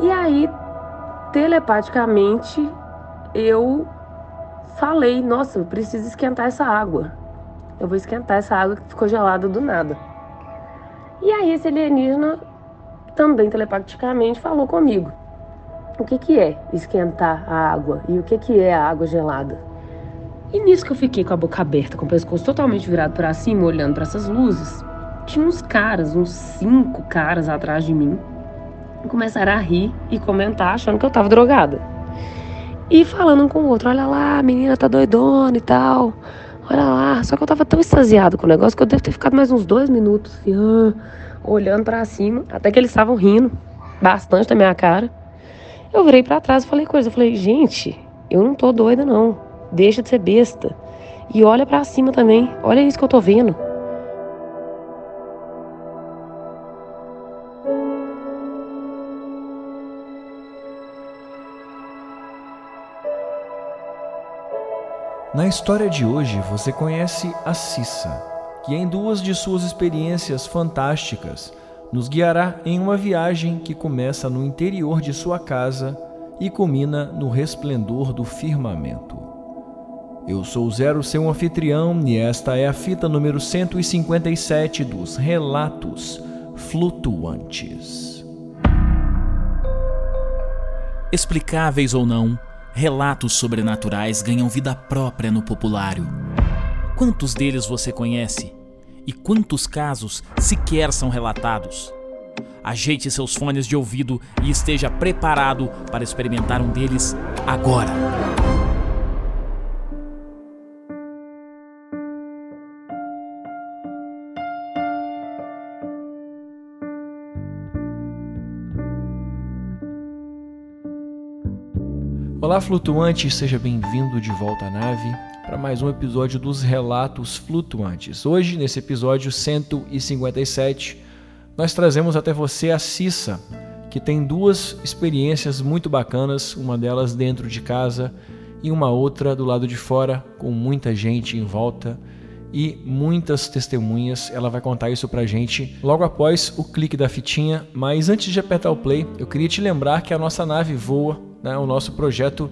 E aí, telepaticamente, eu falei: Nossa, eu preciso esquentar essa água. Eu vou esquentar essa água que ficou gelada do nada. E aí, esse alienígena também telepaticamente falou comigo: O que, que é esquentar a água e o que, que é a água gelada? E nisso que eu fiquei com a boca aberta, com o pescoço totalmente virado para cima, olhando para essas luzes, tinha uns caras, uns cinco caras atrás de mim, começaram a rir e comentar achando que eu tava drogada. E falando um com o outro, olha lá, a menina tá doidona e tal. Olha lá, só que eu tava tão extasiado com o negócio que eu devo ter ficado mais uns dois minutos assim, ah, olhando para cima, até que eles estavam rindo bastante da minha cara. Eu virei para trás e falei coisa, eu falei, gente, eu não tô doida não. Deixa de ser besta. E olha para cima também. Olha isso que eu tô vendo. Na história de hoje você conhece a Cissa, que em duas de suas experiências fantásticas nos guiará em uma viagem que começa no interior de sua casa e culmina no resplendor do firmamento. Eu sou Zero, seu anfitrião, e esta é a fita número 157 dos Relatos Flutuantes. Explicáveis ou não, relatos sobrenaturais ganham vida própria no populário. Quantos deles você conhece? E quantos casos sequer são relatados? Ajeite seus fones de ouvido e esteja preparado para experimentar um deles agora. Olá, flutuante, seja bem-vindo de volta à nave para mais um episódio dos Relatos Flutuantes. Hoje, nesse episódio 157, nós trazemos até você a Cissa, que tem duas experiências muito bacanas, uma delas dentro de casa e uma outra do lado de fora, com muita gente em volta e muitas testemunhas. Ela vai contar isso pra gente logo após o clique da fitinha. Mas antes de apertar o play, eu queria te lembrar que a nossa nave voa né, o nosso projeto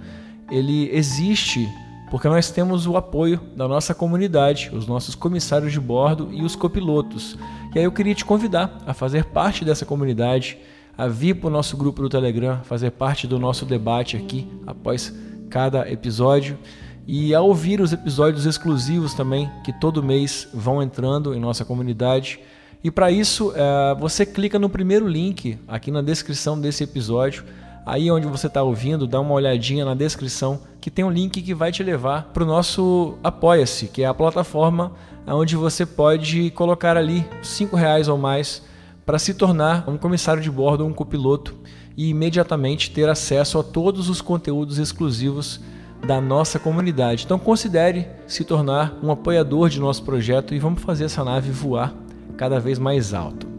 ele existe porque nós temos o apoio da nossa comunidade, os nossos comissários de bordo e os copilotos. E aí eu queria te convidar a fazer parte dessa comunidade, a vir para o nosso grupo do Telegram, fazer parte do nosso debate aqui após cada episódio e a ouvir os episódios exclusivos também que todo mês vão entrando em nossa comunidade. E para isso, é, você clica no primeiro link aqui na descrição desse episódio Aí onde você está ouvindo, dá uma olhadinha na descrição que tem um link que vai te levar para o nosso Apoia-se, que é a plataforma onde você pode colocar ali cinco reais ou mais para se tornar um comissário de bordo ou um copiloto e imediatamente ter acesso a todos os conteúdos exclusivos da nossa comunidade. Então considere se tornar um apoiador de nosso projeto e vamos fazer essa nave voar cada vez mais alto.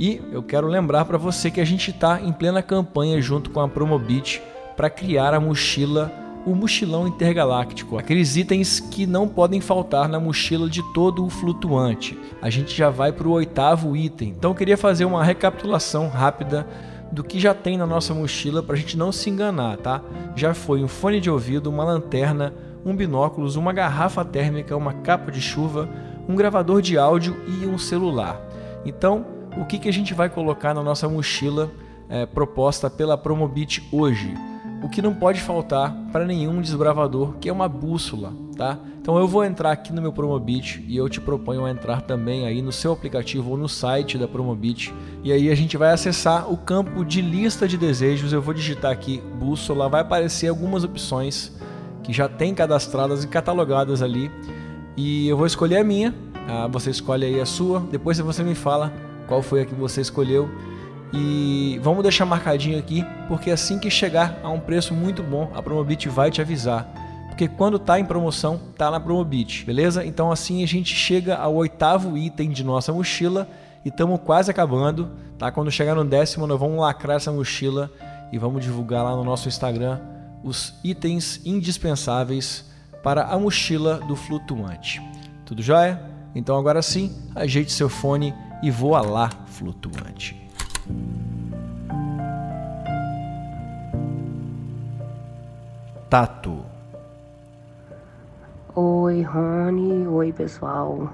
E eu quero lembrar para você que a gente está em plena campanha junto com a Promobit para criar a mochila, o mochilão intergaláctico, aqueles itens que não podem faltar na mochila de todo o flutuante. A gente já vai para o oitavo item, então eu queria fazer uma recapitulação rápida do que já tem na nossa mochila para a gente não se enganar, tá? Já foi um fone de ouvido, uma lanterna, um binóculos, uma garrafa térmica, uma capa de chuva, um gravador de áudio e um celular. Então, o que, que a gente vai colocar na nossa mochila é, proposta pela Promobit hoje. O que não pode faltar para nenhum desbravador, que é uma bússola, tá? Então eu vou entrar aqui no meu Promobit e eu te proponho a entrar também aí no seu aplicativo ou no site da Promobit. E aí a gente vai acessar o campo de lista de desejos. Eu vou digitar aqui bússola, vai aparecer algumas opções que já tem cadastradas e catalogadas ali. E eu vou escolher a minha, ah, você escolhe aí a sua, depois você me fala qual foi a que você escolheu. E vamos deixar marcadinho aqui, porque assim que chegar a um preço muito bom, a Promobit vai te avisar. Porque quando tá em promoção, tá na Promobit, beleza? Então assim a gente chega ao oitavo item de nossa mochila e estamos quase acabando, tá? Quando chegar no décimo, nós vamos lacrar essa mochila e vamos divulgar lá no nosso Instagram os itens indispensáveis para a mochila do flutuante. Tudo jóia? Então agora sim, ajeite seu fone e voa lá flutuante. Tato. Oi, Rony. Oi, pessoal.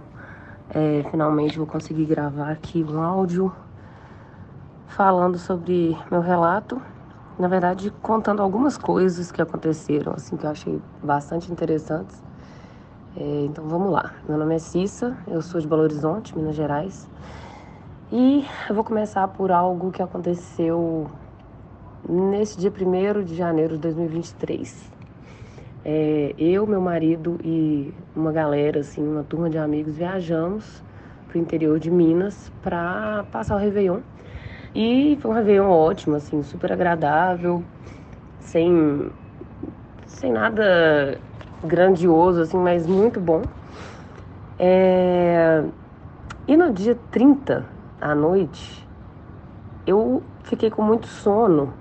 É, finalmente vou conseguir gravar aqui um áudio falando sobre meu relato. Na verdade, contando algumas coisas que aconteceram, assim, que eu achei bastante interessantes. É, então vamos lá. Meu nome é Cissa, eu sou de Belo Horizonte, Minas Gerais. E eu vou começar por algo que aconteceu nesse dia 1 de janeiro de 2023. É, eu, meu marido e uma galera, assim, uma turma de amigos, viajamos para o interior de Minas para passar o Réveillon. E foi um Réveillon ótimo, assim, super agradável, sem, sem nada grandioso, assim, mas muito bom. É... E no dia 30, à noite, eu fiquei com muito sono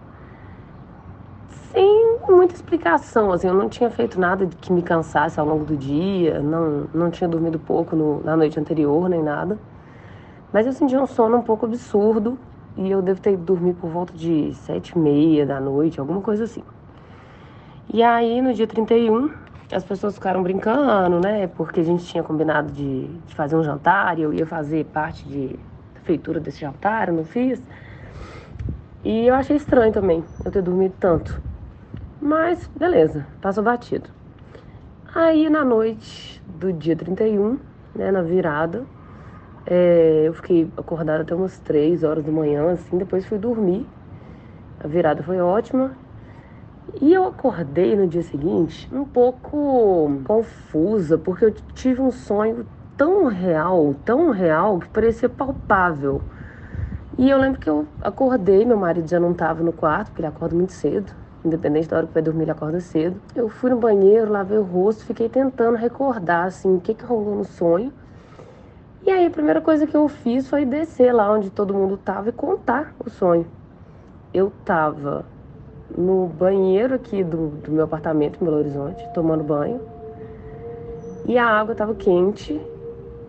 sem muita explicação, assim, eu não tinha feito nada que me cansasse ao longo do dia, não, não tinha dormido pouco no, na noite anterior, nem nada. Mas eu senti um sono um pouco absurdo e eu devo ter dormido por volta de sete e meia da noite, alguma coisa assim. E aí, no dia 31, as pessoas ficaram brincando, né? Porque a gente tinha combinado de, de fazer um jantar e eu ia fazer parte de feitura desse jantar, eu não fiz. E eu achei estranho também eu ter dormido tanto. Mas beleza, passou batido. Aí na noite do dia 31, né, na virada, é, eu fiquei acordada até umas 3 horas da manhã, assim, depois fui dormir. A virada foi ótima. E eu acordei no dia seguinte um pouco confusa, porque eu tive um sonho tão real, tão real, que parecia palpável. E eu lembro que eu acordei, meu marido já não estava no quarto, porque ele acorda muito cedo independente da hora que vai dormir, ele acorda cedo. Eu fui no banheiro, lavei o rosto, fiquei tentando recordar, assim, o que, que rolou no sonho. E aí a primeira coisa que eu fiz foi descer lá onde todo mundo tava e contar o sonho. Eu tava no banheiro aqui do, do meu apartamento em Belo Horizonte, tomando banho. E a água tava quente.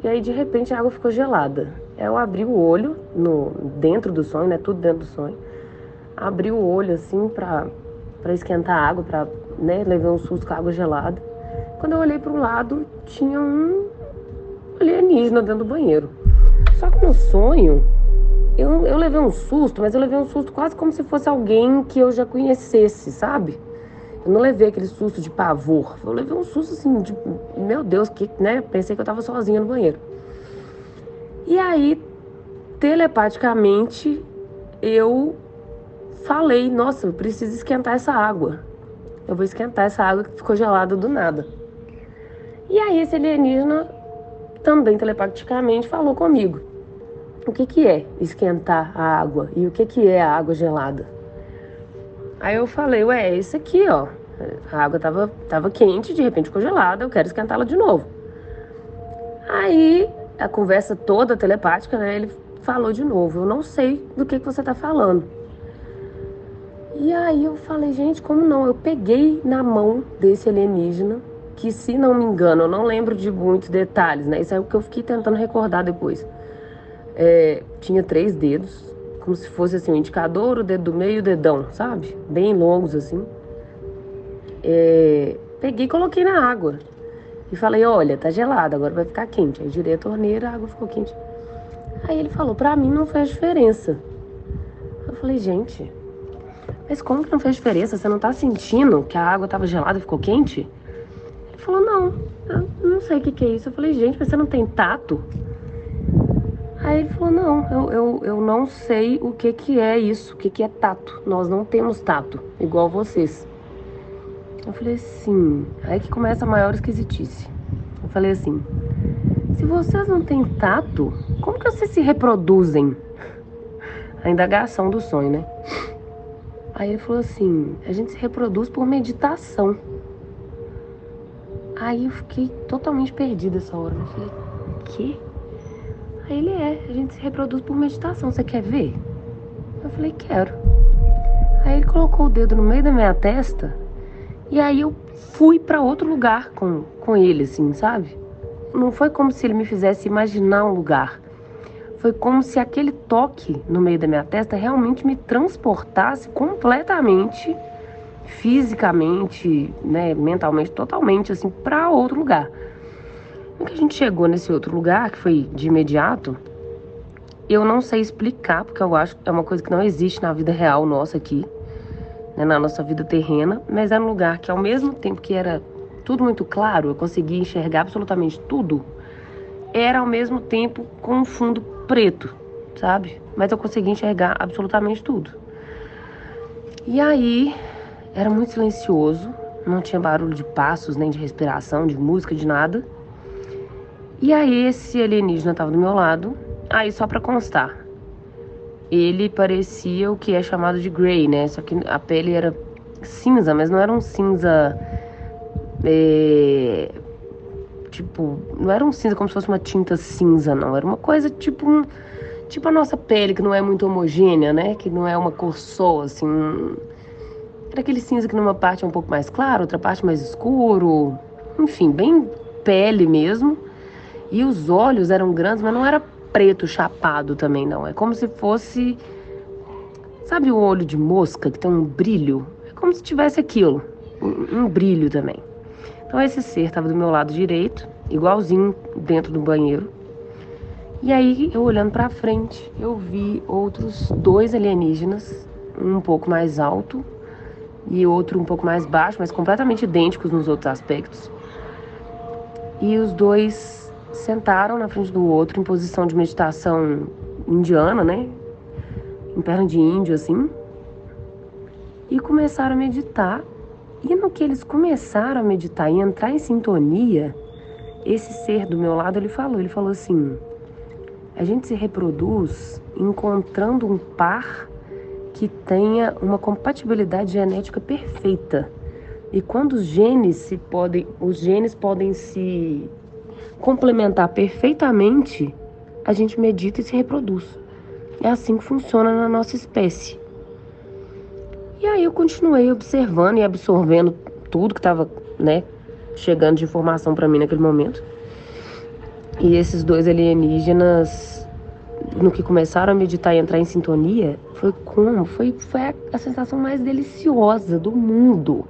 E aí de repente a água ficou gelada. Eu abri o olho no dentro do sonho, né? Tudo dentro do sonho. Abri o olho assim para esquentar a água, para né, levar um susto com a água gelada. Quando eu olhei para o lado, tinha um alienígena dentro do banheiro. Só que no sonho, eu, eu levei um susto, mas eu levei um susto quase como se fosse alguém que eu já conhecesse, sabe? Eu não levei aquele susto de pavor. Eu levei um susto assim, de meu Deus, que, né? Pensei que eu tava sozinha no banheiro. E aí, telepaticamente, eu falei, nossa, eu preciso esquentar essa água. Eu vou esquentar essa água que ficou gelada do nada. E aí esse alienígena também telepaticamente falou comigo. O que que é esquentar a água e o que que é a água gelada? Aí eu falei, ué, é isso aqui, ó. A água tava, tava quente, de repente ficou gelada, eu quero esquentá-la de novo. Aí a conversa toda telepática, né? Ele falou de novo, eu não sei do que, que você tá falando. E aí eu falei, gente, como não? Eu peguei na mão desse alienígena, que se não me engano, eu não lembro de muitos detalhes, né? Isso é o que eu fiquei tentando recordar depois. É, tinha três dedos, como se fosse assim, o indicador, o dedo do meio e o dedão, sabe? Bem longos assim. É, peguei e coloquei na água. E falei, olha, tá gelado, agora vai ficar quente. Aí girei a torneira, a água ficou quente. Aí ele falou, pra mim não faz diferença. Eu falei, gente, mas como que não fez diferença? Você não tá sentindo que a água tava gelada e ficou quente? Ele falou, não, eu não sei o que, que é isso. Eu falei, gente, mas você não tem tato? Aí ele falou, não, eu, eu, eu não sei o que, que é isso, o que, que é tato. Nós não temos tato, igual vocês. Eu falei assim, aí que começa a maior esquisitice. Eu falei assim, se vocês não têm tato, como que vocês se reproduzem? A indagação do sonho, né? Aí ele falou assim: a gente se reproduz por meditação. Aí eu fiquei totalmente perdida essa hora. Eu falei: que? Aí ele é: a gente se reproduz por meditação. Você quer ver? Eu falei: quero. Aí ele colocou o dedo no meio da minha testa e aí eu fui para outro lugar com, com ele, assim, sabe? Não foi como se ele me fizesse imaginar um lugar. Foi como se aquele toque no meio da minha testa realmente me transportasse completamente fisicamente, né, mentalmente, totalmente assim para outro lugar. Que a gente chegou nesse outro lugar, que foi de imediato, eu não sei explicar, porque eu acho que é uma coisa que não existe na vida real nossa aqui, né, na nossa vida terrena, mas era um lugar que ao mesmo tempo que era tudo muito claro, eu conseguia enxergar absolutamente tudo, era ao mesmo tempo com um fundo preto, sabe? Mas eu conseguia enxergar absolutamente tudo. E aí, era muito silencioso, não tinha barulho de passos, nem de respiração, de música, de nada. E aí, esse alienígena estava do meu lado. Aí, só para constar, ele parecia o que é chamado de grey, né? Só que a pele era cinza, mas não era um cinza. É, tipo, não era um cinza como se fosse uma tinta cinza, não. Era uma coisa tipo um, tipo a nossa pele, que não é muito homogênea, né? Que não é uma cor só, assim. Era aquele cinza que numa parte é um pouco mais claro, outra parte mais escuro. Enfim, bem pele mesmo. E os olhos eram grandes, mas não era preto chapado também, não. É como se fosse. Sabe o olho de mosca que tem um brilho? É como se tivesse aquilo. Um, um brilho também. Então esse ser estava do meu lado direito, igualzinho dentro do banheiro. E aí, eu olhando para frente, eu vi outros dois alienígenas, um pouco mais alto e outro um pouco mais baixo, mas completamente idênticos nos outros aspectos. E os dois sentaram na frente do outro em posição de meditação indiana, né? Em perna de índio, assim. E começaram a meditar. E no que eles começaram a meditar e entrar em sintonia, esse ser do meu lado, ele falou, ele falou assim: a gente se reproduz encontrando um par que tenha uma compatibilidade genética perfeita. E quando os genes se podem, os genes podem se complementar perfeitamente, a gente medita e se reproduz. É assim que funciona na nossa espécie. E aí eu continuei observando e absorvendo tudo que estava, né, chegando de informação para mim naquele momento. E esses dois alienígenas, no que começaram a meditar e entrar em sintonia, foi como? Foi, foi a, a sensação mais deliciosa do mundo.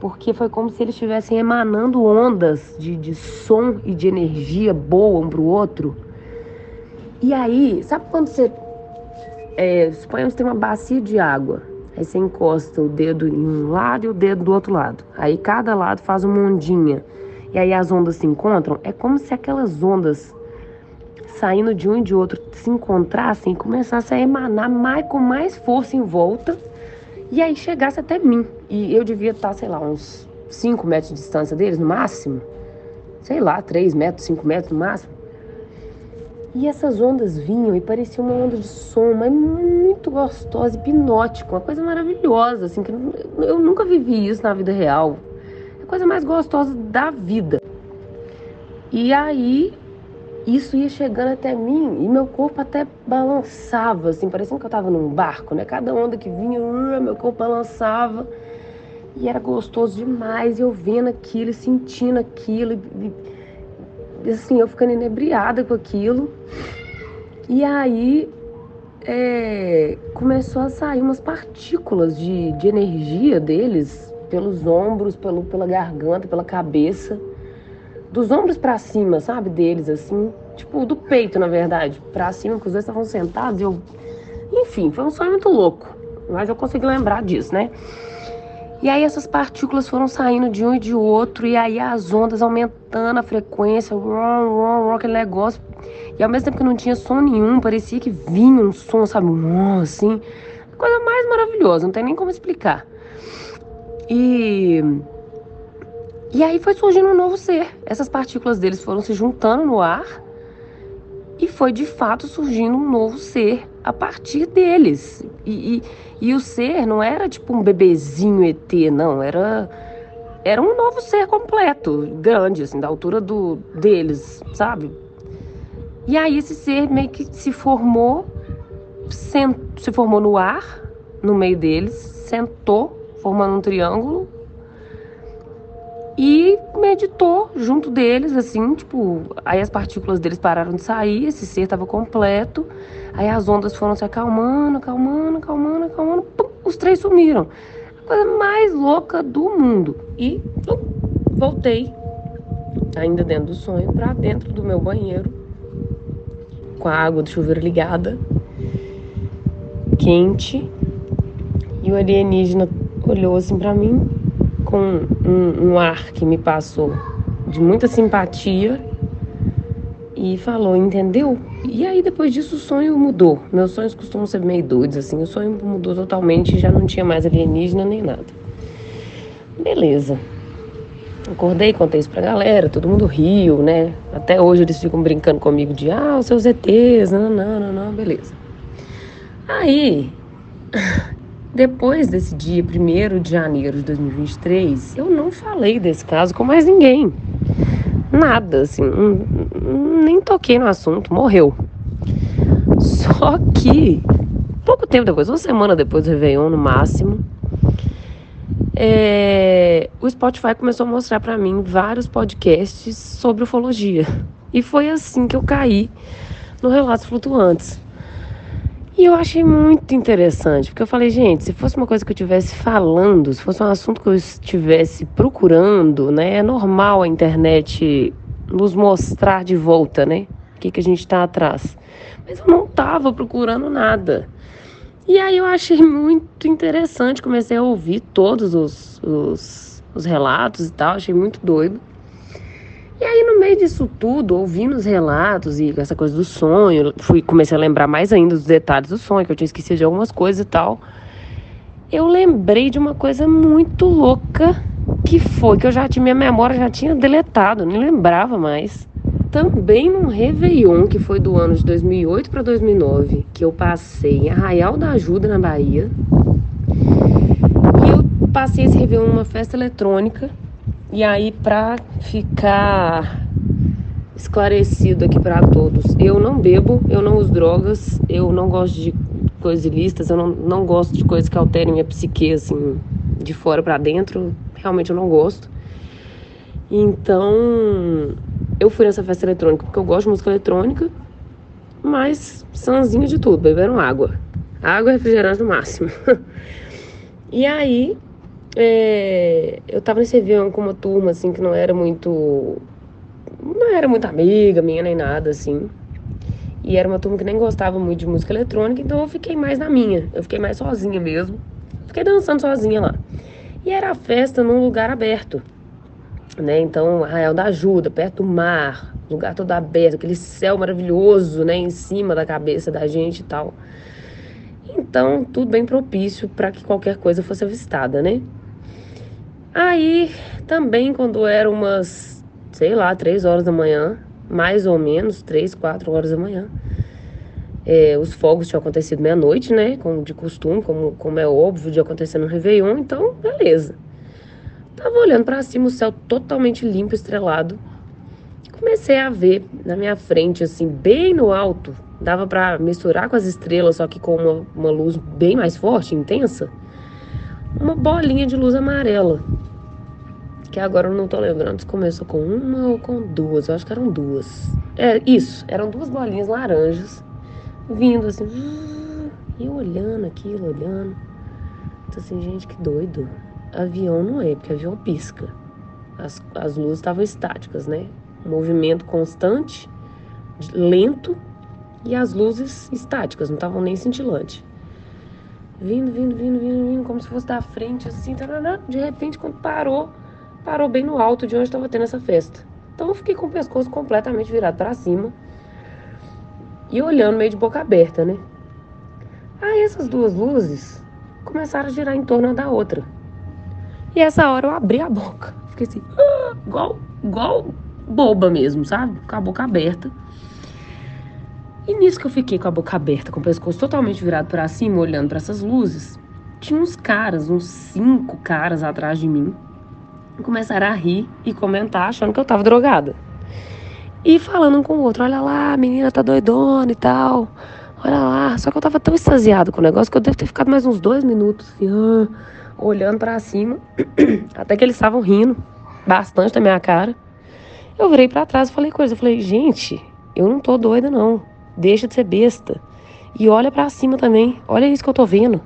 Porque foi como se eles estivessem emanando ondas de, de som e de energia boa um pro outro. E aí, sabe quando você. É, suponhamos que tem uma bacia de água. Aí você encosta o dedo em um lado e o dedo do outro lado. Aí cada lado faz uma ondinha e aí as ondas se encontram, é como se aquelas ondas saindo de um e de outro se encontrassem e começassem a emanar mais, com mais força em volta e aí chegasse até mim. E eu devia estar, sei lá, uns 5 metros de distância deles no máximo. Sei lá, 3 metros, 5 metros no máximo. E essas ondas vinham e parecia uma onda de som, mas muito gostosa, hipnótica, uma coisa maravilhosa, assim, que eu nunca vivi isso na vida real a coisa mais gostosa da vida. E aí isso ia chegando até mim e meu corpo até balançava, assim, parecendo que eu tava num barco, né? Cada onda que vinha, uh, meu corpo balançava. E era gostoso demais, eu vendo aquilo, sentindo aquilo, e, assim, eu ficando inebriada com aquilo. E aí é, começou a sair umas partículas de, de energia deles, pelos ombros, pelo, pela garganta, pela cabeça. Dos ombros para cima, sabe? Deles, assim. Tipo, do peito, na verdade. Pra cima, porque os dois estavam sentados eu. Enfim, foi um sonho muito louco. Mas eu consegui lembrar disso, né? E aí essas partículas foram saindo de um e de outro, e aí as ondas aumentando a frequência, rom, rom, rom, aquele negócio. E ao mesmo tempo que não tinha som nenhum, parecia que vinha um som, sabe? Assim. Coisa mais maravilhosa, não tem nem como explicar. E e aí foi surgindo um novo ser. Essas partículas deles foram se juntando no ar e foi de fato surgindo um novo ser a partir deles. E, e, e, o ser não era tipo um bebezinho ET, não. Era, era um novo ser completo, grande, assim, da altura do, deles, sabe? E aí esse ser meio que se formou, se formou no ar, no meio deles, sentou formando um triângulo. E meditou junto deles, assim, tipo, aí as partículas deles pararam de sair, esse ser estava completo. Aí as ondas foram se acalmando, acalmando, acalmando, acalmando, pum, os três sumiram. Coisa mais louca do mundo. E uh, voltei, ainda dentro do sonho, pra dentro do meu banheiro, com a água do chuveiro ligada, quente. E o alienígena olhou assim pra mim, com um, um ar que me passou de muita simpatia e falou, entendeu? E aí depois disso o sonho mudou. Meus sonhos costumam ser meio doidos, assim. O sonho mudou totalmente, já não tinha mais alienígena nem nada. Beleza. Acordei, contei isso pra galera, todo mundo riu, né? Até hoje eles ficam brincando comigo de ah, os seus ETs, não, não, não, não, beleza. Aí, depois desse dia, 1 de janeiro de 2023, eu não falei desse caso com mais ninguém nada, assim, nem toquei no assunto, morreu. Só que, pouco tempo depois, uma semana depois do Réveillon, no máximo, é, o Spotify começou a mostrar para mim vários podcasts sobre ufologia. E foi assim que eu caí no Relatos Flutuantes. E eu achei muito interessante, porque eu falei, gente, se fosse uma coisa que eu estivesse falando, se fosse um assunto que eu estivesse procurando, né? É normal a internet nos mostrar de volta, né? O que, que a gente está atrás. Mas eu não estava procurando nada. E aí eu achei muito interessante, comecei a ouvir todos os, os, os relatos e tal, achei muito doido. E aí, no meio disso tudo, ouvindo os relatos e essa coisa do sonho, fui, comecei a lembrar mais ainda dos detalhes do sonho, que eu tinha esquecido de algumas coisas e tal. Eu lembrei de uma coisa muito louca que foi que eu já tinha, minha memória já tinha deletado, nem lembrava mais. Também num Réveillon, que foi do ano de 2008 para 2009, que eu passei em Arraial da Ajuda, na Bahia. E eu passei esse Réveillon numa festa eletrônica e aí, para ficar esclarecido aqui para todos, eu não bebo, eu não uso drogas, eu não gosto de coisas ilícitas, eu não, não gosto de coisas que alterem minha psique, assim, de fora para dentro. Realmente eu não gosto. Então, eu fui nessa festa eletrônica porque eu gosto de música eletrônica, mas sanzinho de tudo, beberam água. Água e refrigerante no máximo. e aí, é, eu tava nesse avião com uma turma, assim, que não era muito. Não era muito amiga minha nem nada, assim. E era uma turma que nem gostava muito de música eletrônica, então eu fiquei mais na minha. Eu fiquei mais sozinha mesmo. Fiquei dançando sozinha lá. E era a festa num lugar aberto. Né? Então, Arraial da Ajuda, perto do mar, lugar todo aberto, aquele céu maravilhoso, né, em cima da cabeça da gente e tal. Então, tudo bem propício para que qualquer coisa fosse avistada, né? Aí, também quando era umas, sei lá, três horas da manhã, mais ou menos, três, quatro horas da manhã, é, os fogos tinham acontecido meia-noite, né? Como de costume, como, como é óbvio de acontecer no Réveillon, então, beleza. Tava olhando para cima, o céu totalmente limpo, estrelado. Comecei a ver na minha frente, assim, bem no alto, dava para misturar com as estrelas, só que com uma, uma luz bem mais forte, intensa, uma bolinha de luz amarela que agora eu não tô lembrando se começou com uma ou com duas. Eu acho que eram duas. É, isso, eram duas bolinhas laranjas vindo assim. E eu olhando aquilo, olhando. Então assim, gente, que doido. Avião não é, porque avião pisca. As, as luzes estavam estáticas, né? Movimento constante, lento, e as luzes estáticas, não estavam nem cintilantes. Vindo, vindo, vindo, vindo, vindo, como se fosse da frente, assim, de repente, quando parou, parou bem no alto de onde estava tendo essa festa. Então eu fiquei com o pescoço completamente virado para cima e olhando meio de boca aberta, né? Aí essas duas luzes começaram a girar em torno da outra. E essa hora eu abri a boca. Fiquei assim, ah, igual, igual boba mesmo, sabe? Com a boca aberta. E nisso que eu fiquei com a boca aberta, com o pescoço totalmente virado para cima, olhando para essas luzes, tinha uns caras, uns cinco caras atrás de mim, começaram a rir e comentar achando que eu tava drogada. E falando um com o outro, olha lá, a menina tá doidona e tal. Olha lá. Só que eu tava tão extasiado com o negócio que eu devo ter ficado mais uns dois minutos, assim, olhando para cima. Até que eles estavam rindo bastante da minha cara. Eu virei para trás e falei coisa. Eu falei, gente, eu não tô doida, não. Deixa de ser besta. E olha para cima também. Olha isso que eu tô vendo.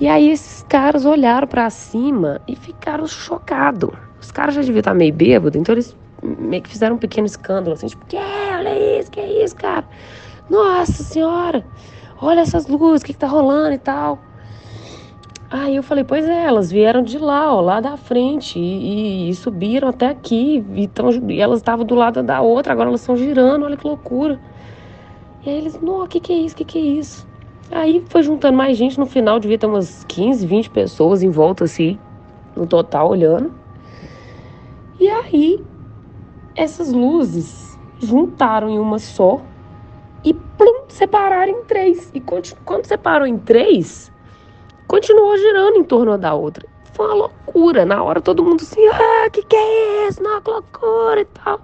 E aí esses caras olharam para cima e ficaram chocados. Os caras já deviam estar meio bêbados, então eles meio que fizeram um pequeno escândalo, assim, tipo, que? Olha isso, que é isso, cara? Nossa senhora, olha essas luzes, o que, que tá rolando e tal. Aí eu falei, pois é, elas vieram de lá, ó, lá da frente, e, e, e subiram até aqui, e, tão, e elas estavam do lado da outra, agora elas estão girando, olha que loucura. E aí eles, não, o que, que é isso, o que, que é isso? Aí foi juntando mais gente, no final devia ter umas 15, 20 pessoas em volta, assim, no total, olhando. E aí, essas luzes juntaram em uma só e plum, separaram em três. E quando separou em três, continuou girando em torno da outra. Foi uma loucura. Na hora todo mundo assim, ah, que que é isso? Não, que loucura e tal.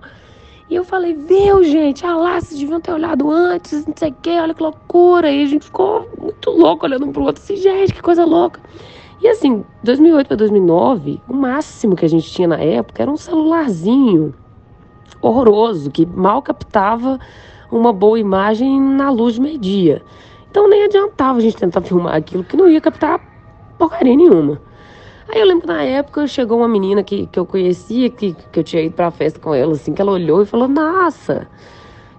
E eu falei, viu, gente, ah lá, vocês deviam ter olhado antes, não sei o que, olha que loucura. E a gente ficou muito louco olhando um pro outro, assim, gente, que coisa louca. E assim, 2008 para 2009, o máximo que a gente tinha na época era um celularzinho horroroso, que mal captava uma boa imagem na luz de meio-dia. Então nem adiantava a gente tentar filmar aquilo, que não ia captar porcaria nenhuma. Aí eu lembro na época chegou uma menina que, que eu conhecia, que, que eu tinha ido pra festa com ela, assim, que ela olhou e falou, nossa,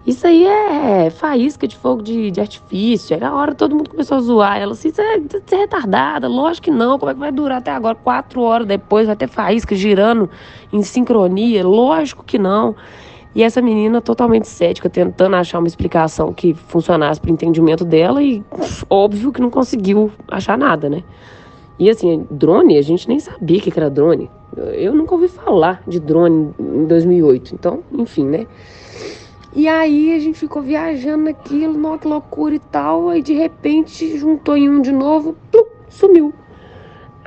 isso aí é faísca de fogo de, de artifício. Aí na hora todo mundo começou a zoar. Ela assim, você é, é retardada, lógico que não. Como é que vai durar até agora? Quatro horas depois vai ter faísca girando em sincronia? Lógico que não. E essa menina totalmente cética, tentando achar uma explicação que funcionasse para o entendimento dela e óbvio que não conseguiu achar nada, né? E assim, drone, a gente nem sabia que era drone. Eu nunca ouvi falar de drone em 2008. Então, enfim, né? E aí a gente ficou viajando naquilo, nossa, que loucura e tal. Aí de repente juntou em um de novo, plum, sumiu.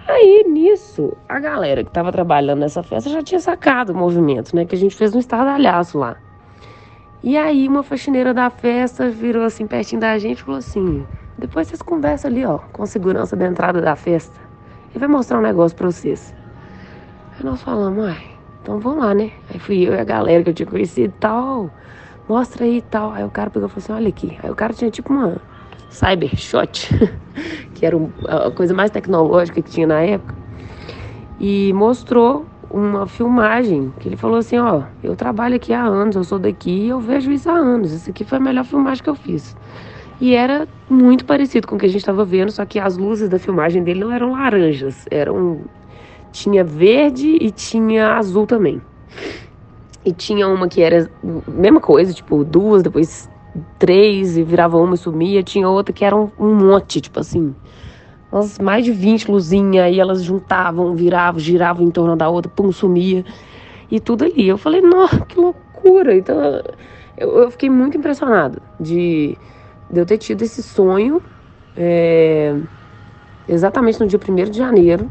Aí nisso, a galera que tava trabalhando nessa festa já tinha sacado o movimento, né? Que a gente fez um estardalhaço lá. E aí uma faxineira da festa virou assim pertinho da gente e falou assim: depois vocês conversam ali, ó, com segurança da entrada da festa. Ele vai mostrar um negócio pra vocês. Aí nós falamos, ai, então vamos lá, né? Aí fui eu e a galera que eu tinha conhecido e tal. Mostra aí e tal. Aí o cara pegou e falou assim, olha aqui. Aí o cara tinha tipo uma Cybershot, que era a coisa mais tecnológica que tinha na época. E mostrou uma filmagem que ele falou assim, ó, eu trabalho aqui há anos, eu sou daqui e eu vejo isso há anos. Essa aqui foi a melhor filmagem que eu fiz. E era muito parecido com o que a gente estava vendo, só que as luzes da filmagem dele não eram laranjas, eram tinha verde e tinha azul também. E tinha uma que era mesma coisa, tipo, duas, depois três, e virava uma e sumia. Tinha outra que era um, um monte, tipo assim. Umas mais de 20 luzinhas, aí elas juntavam, viravam, giravam em torno da outra, pum, sumia. E tudo ali. Eu falei, nossa, que loucura. Então, eu, eu fiquei muito impressionado de de eu ter tido esse sonho é, exatamente no dia 1 de janeiro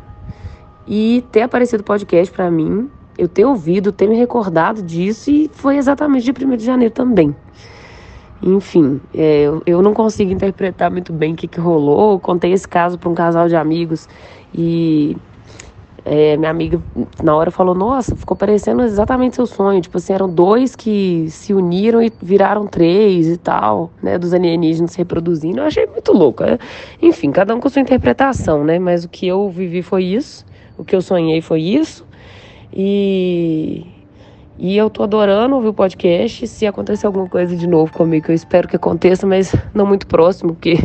e ter aparecido o podcast para mim, eu ter ouvido, ter me recordado disso e foi exatamente dia 1 de janeiro também. Enfim, é, eu, não consigo interpretar muito bem o que, que rolou. Eu contei esse caso para um casal de amigos e é, minha amiga na hora falou, nossa, ficou parecendo exatamente seu sonho. Tipo assim, eram dois que se uniram e viraram três e tal, né? Dos alienígenas se reproduzindo. Eu achei muito louco. É, enfim, cada um com sua interpretação, né? Mas o que eu vivi foi isso. O que eu sonhei foi isso. E, e eu tô adorando ouvir o podcast. Se acontecer alguma coisa de novo comigo, eu espero que aconteça, mas não muito próximo, porque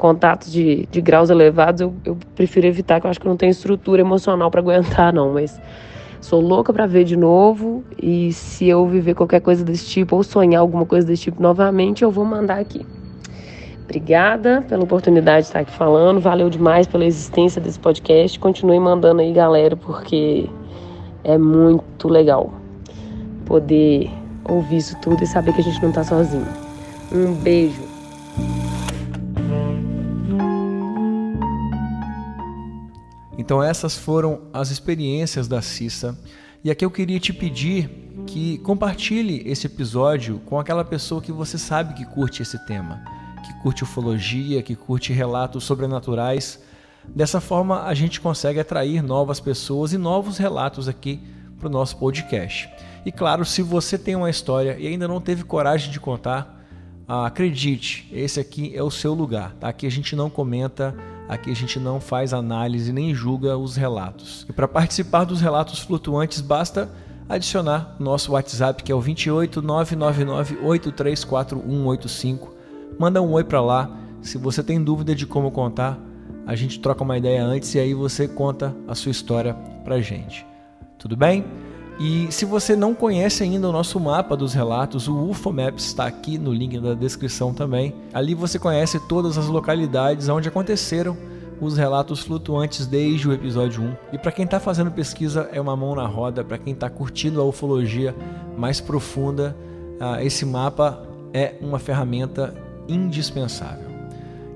contatos de, de graus elevados, eu, eu prefiro evitar, que eu acho que não tenho estrutura emocional para aguentar, não. Mas sou louca para ver de novo. E se eu viver qualquer coisa desse tipo, ou sonhar alguma coisa desse tipo novamente, eu vou mandar aqui. Obrigada pela oportunidade de estar aqui falando. Valeu demais pela existência desse podcast. Continue mandando aí, galera, porque é muito legal poder ouvir isso tudo e saber que a gente não está sozinho. Um beijo. Então essas foram as experiências da Cissa. E aqui eu queria te pedir que compartilhe esse episódio com aquela pessoa que você sabe que curte esse tema, que curte ufologia, que curte relatos sobrenaturais. Dessa forma a gente consegue atrair novas pessoas e novos relatos aqui para o nosso podcast. E claro, se você tem uma história e ainda não teve coragem de contar, acredite, esse aqui é o seu lugar. Tá? Aqui a gente não comenta Aqui a gente não faz análise nem julga os relatos. E para participar dos relatos flutuantes, basta adicionar nosso WhatsApp que é o 28 999 834185. Manda um oi para lá. Se você tem dúvida de como contar, a gente troca uma ideia antes e aí você conta a sua história pra gente. Tudo bem? E se você não conhece ainda o nosso mapa dos relatos, o UFO Maps está aqui no link da descrição também. Ali você conhece todas as localidades onde aconteceram os relatos flutuantes desde o episódio 1. E para quem está fazendo pesquisa, é uma mão na roda. Para quem está curtindo a ufologia mais profunda, ah, esse mapa é uma ferramenta indispensável.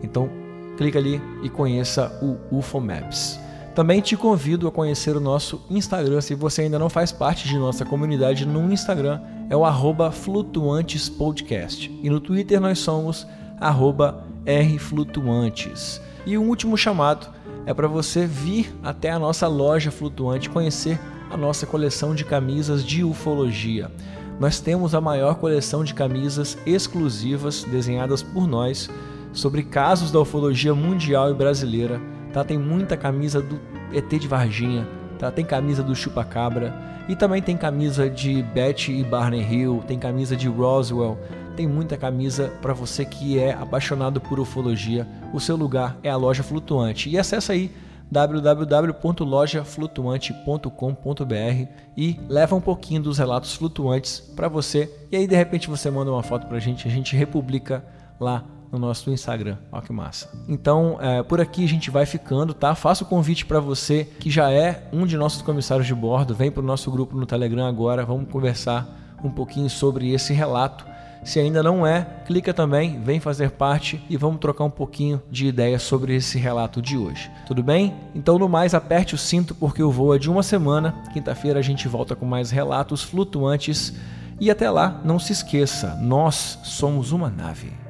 Então, clica ali e conheça o UFO Maps. Também te convido a conhecer o nosso Instagram. Se você ainda não faz parte de nossa comunidade no Instagram, é o arroba flutuantespodcast. E no Twitter nós somos arroba rflutuantes. E o último chamado é para você vir até a nossa loja flutuante conhecer a nossa coleção de camisas de ufologia. Nós temos a maior coleção de camisas exclusivas desenhadas por nós sobre casos da ufologia mundial e brasileira tá? Tem muita camisa do ET de Varginha, tá? Tem camisa do Chupacabra e também tem camisa de Betty e Barney Hill, tem camisa de Roswell, tem muita camisa para você que é apaixonado por ufologia. O seu lugar é a loja flutuante. E acessa aí www.lojaflutuante.com.br e leva um pouquinho dos relatos flutuantes para você. E aí de repente você manda uma foto para a gente, a gente republica lá no nosso Instagram. Olha que massa. Então, é, por aqui a gente vai ficando, tá? Faço o convite para você que já é um de nossos comissários de bordo, vem para o nosso grupo no Telegram agora, vamos conversar um pouquinho sobre esse relato. Se ainda não é, clica também, vem fazer parte e vamos trocar um pouquinho de ideias sobre esse relato de hoje. Tudo bem? Então, no mais, aperte o cinto porque o voo é de uma semana. Quinta-feira a gente volta com mais relatos flutuantes. E até lá, não se esqueça, nós somos uma nave.